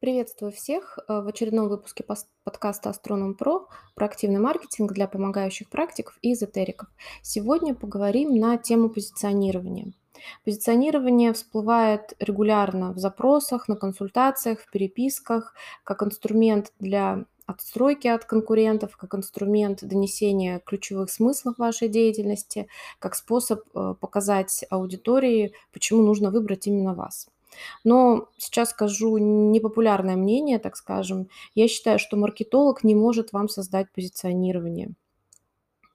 Приветствую всех э, в очередном выпуске подкаста Astronom Pro про активный маркетинг для помогающих практиков и эзотериков. Сегодня поговорим на тему позиционирования. Позиционирование всплывает регулярно в запросах, на консультациях, в переписках, как инструмент для отстройки от конкурентов, как инструмент донесения ключевых смыслов вашей деятельности, как способ э, показать аудитории, почему нужно выбрать именно вас. Но сейчас скажу непопулярное мнение, так скажем. Я считаю, что маркетолог не может вам создать позиционирование.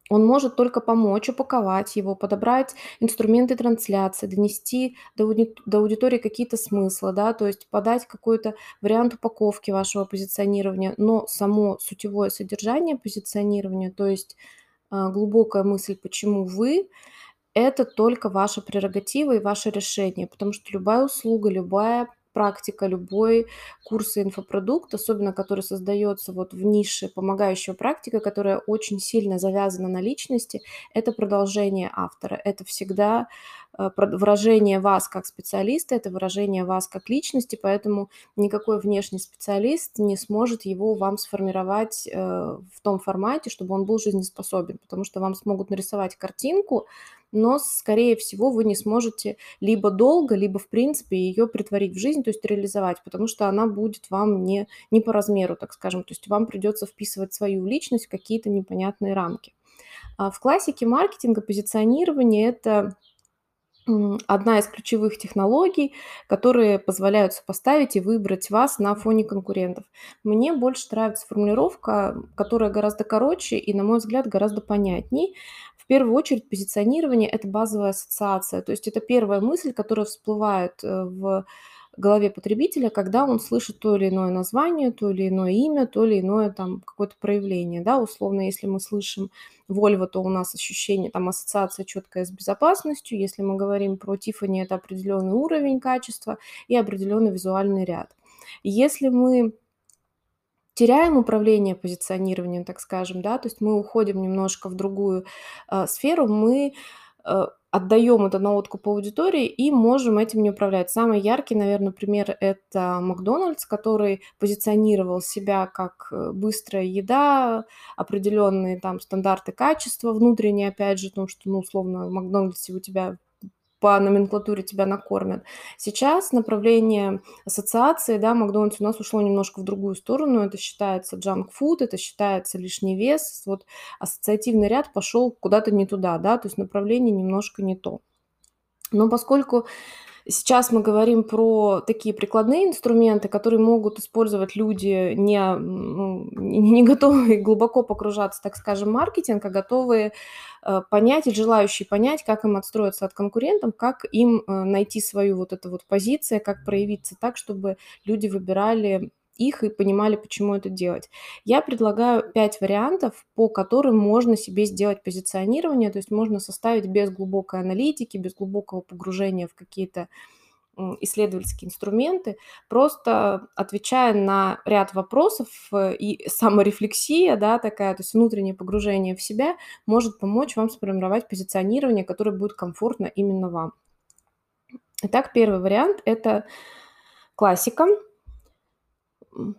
Он может только помочь упаковать его, подобрать инструменты трансляции, донести до, ауди- до аудитории какие-то смыслы, да, то есть подать какой-то вариант упаковки вашего позиционирования, но само сутевое содержание позиционирования, то есть а, глубокая мысль, почему вы, это только ваша прерогатива и ваше решение, потому что любая услуга, любая практика, любой курс и инфопродукт, особенно который создается вот в нише помогающего практика, которая очень сильно завязана на личности, это продолжение автора. Это всегда э, выражение вас как специалиста, это выражение вас как личности, поэтому никакой внешний специалист не сможет его вам сформировать э, в том формате, чтобы он был жизнеспособен, потому что вам смогут нарисовать картинку, но, скорее всего, вы не сможете либо долго, либо, в принципе, ее притворить в жизнь, то есть реализовать, потому что она будет вам не, не по размеру, так скажем, то есть вам придется вписывать свою личность в какие-то непонятные рамки. А в классике маркетинга позиционирование – это одна из ключевых технологий, которые позволяют сопоставить и выбрать вас на фоне конкурентов. Мне больше нравится формулировка, которая гораздо короче и, на мой взгляд, гораздо понятней. В первую очередь позиционирование– это базовая ассоциация, то есть это первая мысль, которая всплывает э, в голове потребителя, когда он слышит то или иное название, то или иное имя, то или иное там какое-то проявление, да, условно, если мы слышим Volvo, то у нас ощущение, там ассоциация четкая с безопасностью, если мы говорим про Tiffany, это определенный уровень качества и определенный визуальный ряд. Если мы теряем управление позиционированием, так скажем, да, то есть мы уходим немножко в другую э, сферу, мы э, отдаем это на откуп аудитории и можем этим не управлять. Самый яркий, наверное, пример – это Макдональдс, который позиционировал себя как э, быстрая еда, определенные там стандарты качества внутренние, опять же, потому что, ну, условно, в Макдональдсе у тебя по номенклатуре тебя накормят. Сейчас направление ассоциации, да, Макдональдс у нас ушло немножко в другую сторону. Это считается junk food, это считается лишний вес. Вот ассоциативный ряд пошел куда-то не туда, да, то есть направление немножко не то. Но поскольку Сейчас мы говорим про такие прикладные инструменты, которые могут использовать люди, не, ну, не готовые глубоко погружаться, так скажем, в маркетинг, а готовые э, понять и желающие понять, как им отстроиться от конкурентов, как им э, найти свою вот эту вот позицию, как проявиться так, чтобы люди выбирали их и понимали, почему это делать. Я предлагаю 5 вариантов, по которым можно себе сделать позиционирование, то есть можно составить без глубокой аналитики, без глубокого погружения в какие-то исследовательские инструменты, просто отвечая на ряд вопросов э, и саморефлексия, да, такая, то есть внутреннее погружение в себя может помочь вам сформировать позиционирование, которое будет комфортно именно вам. Итак, первый вариант – это классика –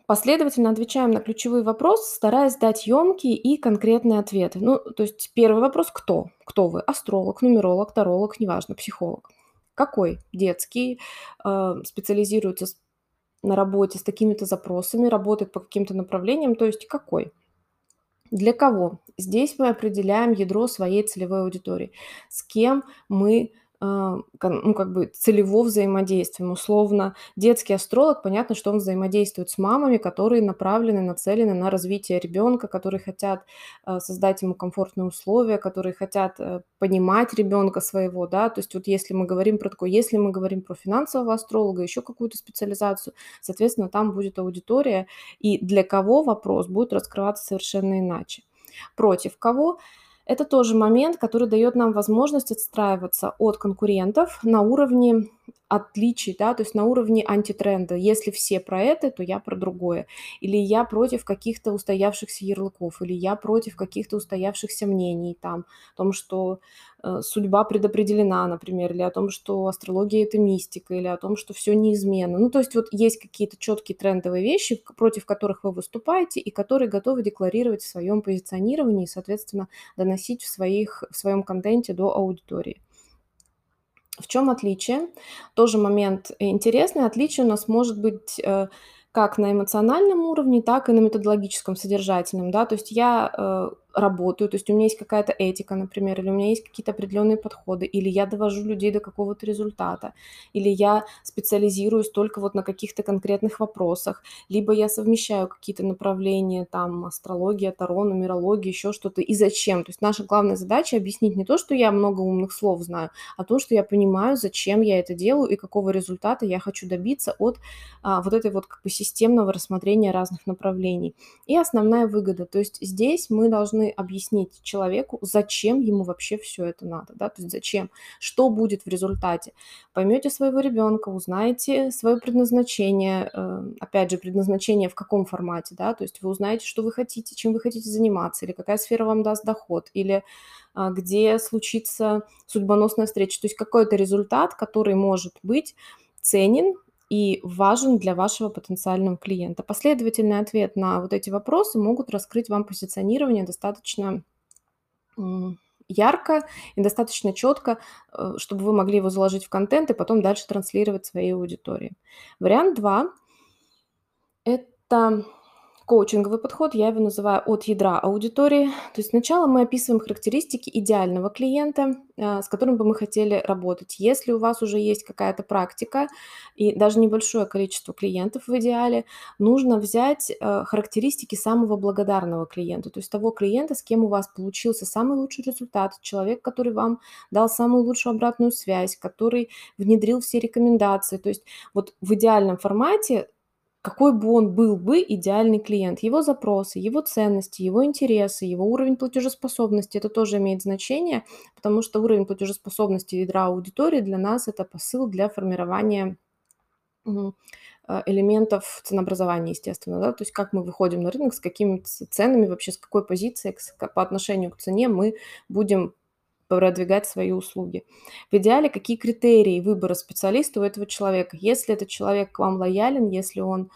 Последовательно отвечаем на ключевые вопросы, стараясь дать емкие и конкретные ответы. Ну, то есть первый вопрос: кто? Кто вы? Астролог, нумеролог, таролог, неважно, психолог. Какой? Детский, э, специализируется на работе с такими-то запросами, работает по каким-то направлениям, то есть какой? Для кого? Здесь мы определяем ядро своей целевой аудитории. С кем мы ну, как бы целево взаимодействием. Условно, детский астролог, понятно, что он взаимодействует с мамами, которые направлены, нацелены на развитие ребенка, которые хотят а, создать ему комфортные условия, которые хотят э, понимать ребенка своего, да, то есть вот если мы говорим про такое, если мы говорим про финансового астролога, еще какую-то специализацию, соответственно, там будет аудитория, и для кого вопрос будет раскрываться совершенно иначе. Против кого? Это тоже момент, который дает нам возможность отстраиваться от конкурентов на уровне отличий, да, то есть на уровне антитренда. Если все про это, то я про другое. Или я против каких-то устоявшихся ярлыков, или я против каких-то устоявшихся мнений там, о том, что э, судьба предопределена, например, или о том, что астрология это мистика, или о том, что все неизменно. Ну, то есть вот есть какие-то четкие трендовые вещи, против которых вы выступаете и которые готовы декларировать в своем позиционировании и, соответственно, доносить в, своих, в своем контенте до аудитории. В чем отличие? Тоже момент интересный. Отличие у нас может быть э, как на эмоциональном уровне, так и на методологическом, содержательном. Да? То есть я э, работаю, то есть у меня есть какая-то этика, например, или у меня есть какие-то определенные подходы, или я довожу людей до какого-то результата, или я специализируюсь только вот на каких-то конкретных вопросах, либо я совмещаю какие-то направления, там, астрология, таро, нумерология, еще что-то, и зачем. То есть наша главная задача объяснить не то, что я много умных слов знаю, а то, что я понимаю, зачем я это делаю и какого результата я хочу добиться от а, вот этой вот как бы системного рассмотрения разных направлений. И основная выгода, то есть здесь мы должны должны объяснить человеку, зачем ему вообще все это надо, да, то есть зачем, что будет в результате. Поймете своего ребенка, узнаете свое предназначение, э, опять же, предназначение в каком формате, да, то есть вы узнаете, что вы хотите, чем вы хотите заниматься, или какая сфера вам даст доход, или а, где случится судьбоносная встреча, то есть какой-то результат, который может быть ценен и важен для вашего потенциального клиента. Последовательный ответ на вот эти вопросы могут раскрыть вам позиционирование достаточно ярко и достаточно четко, э, чтобы вы могли его заложить в контент и потом дальше транслировать своей аудитории. Вариант 2 – это коучинговый подход, я его называю от ядра аудитории. То есть сначала мы описываем характеристики идеального клиента, а, с которым бы мы хотели работать. Если у вас уже есть какая-то практика и даже небольшое количество клиентов в идеале, нужно взять э, характеристики самого благодарного клиента, то есть того клиента, с кем у вас получился самый лучший результат, человек, который вам дал самую лучшую обратную связь, который внедрил все рекомендации. То есть вот в идеальном формате какой бы он был бы идеальный клиент. Его запросы, его ценности, его интересы, его уровень платежеспособности, это тоже имеет значение, потому что уровень платежеспособности ядра аудитории для нас это посыл для формирования э, элементов ценообразования, естественно, да, то есть как мы выходим на рынок, с какими ценами, вообще с какой позиции по отношению к цене мы будем продвигать свои услуги. В идеале, какие критерии выбора специалиста у этого человека? Если этот человек к вам лоялен, если он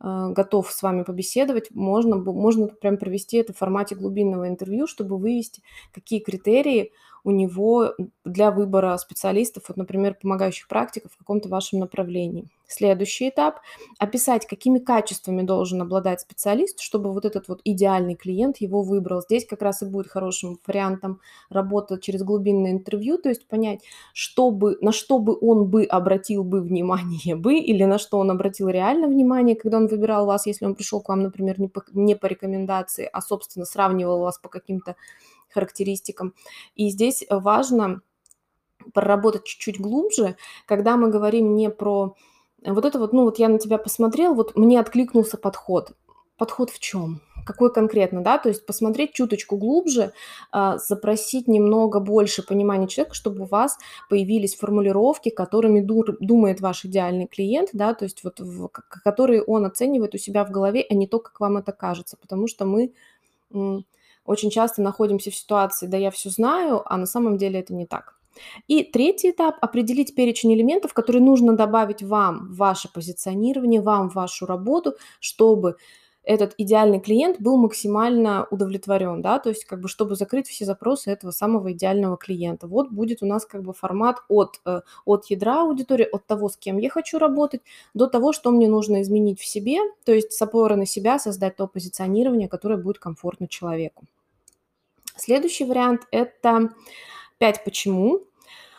э, готов с вами побеседовать, можно, можно прям провести это в формате глубинного интервью, чтобы вывести, какие критерии у него для выбора специалистов, вот, например, помогающих практиков в каком-то вашем направлении. Следующий этап – описать, какими качествами должен обладать специалист, чтобы вот этот вот идеальный клиент его выбрал. Здесь как раз и будет хорошим вариантом работа через глубинное интервью, то есть понять, что бы, на что бы он бы обратил бы внимание бы, или на что он обратил реально внимание, когда он выбирал вас, если он пришел к вам, например, не по, не по рекомендации, а, собственно, сравнивал вас по каким-то характеристикам. И здесь важно проработать чуть-чуть глубже, когда мы говорим не про вот это вот, ну вот я на тебя посмотрел, вот мне откликнулся подход. Подход в чем? Какой конкретно, да? То есть посмотреть чуточку глубже, а, запросить немного больше понимания человека, чтобы у вас появились формулировки, которыми думает ваш идеальный клиент, да, то есть вот в, которые он оценивает у себя в голове, а не то, как вам это кажется, потому что мы очень часто находимся в ситуации, да, я все знаю, а на самом деле это не так. И третий этап – определить перечень элементов, которые нужно добавить вам в ваше позиционирование, вам в вашу работу, чтобы этот идеальный клиент был максимально удовлетворен, да, то есть как бы чтобы закрыть все запросы этого самого идеального клиента. Вот будет у нас как бы формат от, э, от ядра аудитории, от того, с кем я хочу работать, до того, что мне нужно изменить в себе, то есть с опоры на себя создать то позиционирование, которое будет комфортно человеку. Следующий вариант – это «Пять почему».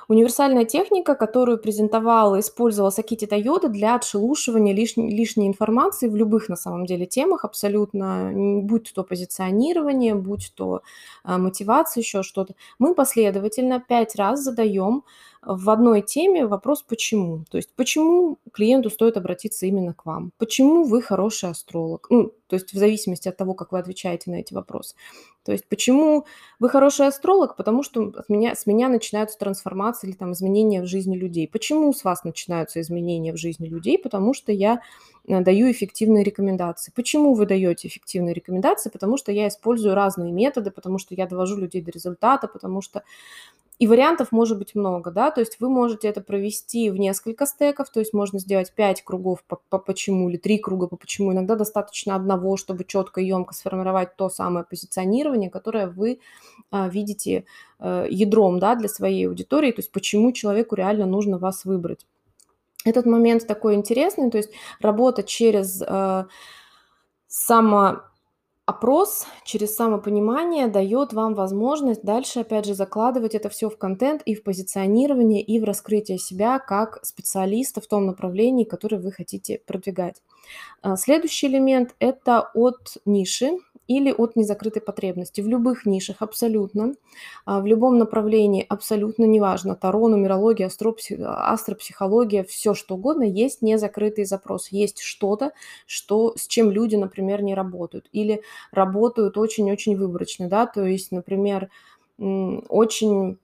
Универсальная техника, которую презентовал и использовал Сакити Тойода для отшелушивания лишней, лишней информации в любых, на самом деле, темах абсолютно, будь то позиционирование, будь то а, мотивация, еще что-то. Мы последовательно пять раз задаем в одной теме вопрос «почему?». То есть почему клиенту стоит обратиться именно к вам? Почему вы хороший астролог? Ну, то есть в зависимости от того, как вы отвечаете на эти вопросы. То есть почему вы хороший астролог? Потому что от меня, с меня начинаются трансформации или там изменения в жизни людей. Почему с вас начинаются изменения в жизни людей? Потому что я э, даю эффективные рекомендации. Почему вы даете эффективные рекомендации? Потому что я использую разные методы, потому что я довожу людей до результата, потому что и вариантов может быть много, да, то есть вы можете это провести в несколько стеков, то есть можно сделать 5 кругов по, по почему или 3 круга по почему. Иногда достаточно одного, чтобы четко и емко сформировать то самое позиционирование, которое вы а, видите а, ядром, да, для своей аудитории, то есть почему человеку реально нужно вас выбрать. Этот момент такой интересный, то есть работа через а, само опрос через самопонимание дает вам возможность дальше, опять же, закладывать это все в контент и в позиционирование, и в раскрытие себя как специалиста в том направлении, которое вы хотите продвигать. А, следующий элемент – это от ниши или от незакрытой потребности. В любых нишах абсолютно, а, в любом направлении абсолютно неважно, таро, нумерология, астропсихология, все что угодно, есть незакрытый запрос, есть что-то, что, с чем люди, например, не работают или работают очень-очень выборочно, да, то есть, например, очень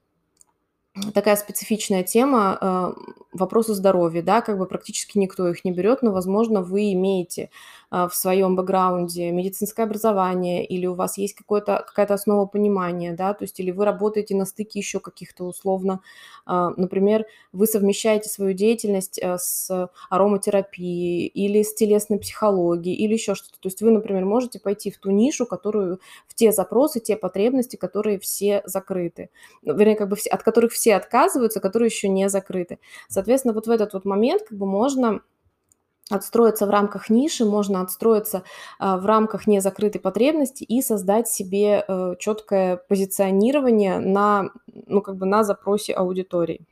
такая специфичная тема э, вопросы здоровья, да, как бы практически никто их не берет, но, возможно, вы имеете э, в своем бэкграунде медицинское образование или у вас есть какое-то, какая-то основа понимания, да, то есть или вы работаете на стыке еще каких-то условно, э, например, вы совмещаете свою деятельность э, с ароматерапией или с телесной психологией или еще что-то, то есть вы, например, можете пойти в ту нишу, которую, в те запросы, те потребности, которые все закрыты, вернее, как бы все, от которых все все отказываются, которые еще не закрыты. Соответственно, вот в этот вот момент как бы можно отстроиться в рамках ниши, можно отстроиться а, в рамках незакрытой потребности и создать себе э, четкое позиционирование на, ну, как бы на запросе аудитории.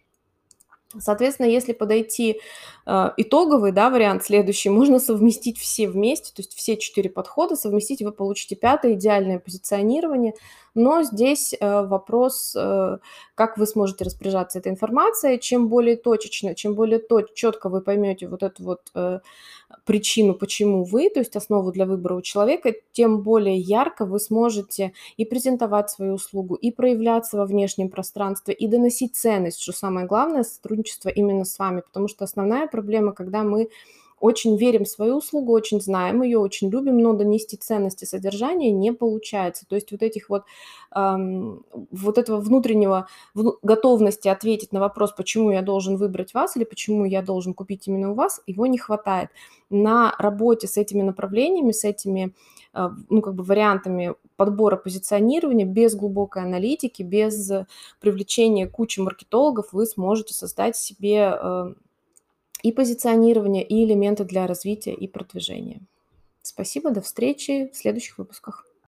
Соответственно, если подойти э, итоговый да, вариант следующий, можно совместить все вместе, то есть все четыре подхода совместить, вы получите пятое идеальное позиционирование, но здесь э, вопрос, э, как вы сможете распоряжаться этой информацией, чем более точечно, чем более то, четко вы поймете вот эту вот э, причину, почему вы, то есть основу для выбора у человека, тем более ярко вы сможете и презентовать свою услугу, и проявляться во внешнем пространстве, и доносить ценность, что самое главное, сотрудничество именно с вами, потому что основная проблема, когда мы очень верим в свою услугу, очень знаем ее, очень любим, но донести ценности содержания не получается. То есть вот этих вот, эм, вот этого внутреннего готовности ответить на вопрос, почему я должен выбрать вас или почему я должен купить именно у вас, его не хватает. На работе с этими направлениями, с этими э, ну, как бы вариантами подбора позиционирования, без глубокой аналитики, без привлечения кучи маркетологов вы сможете создать себе э, и позиционирование, и элементы для развития и продвижения. Спасибо, до встречи в следующих выпусках.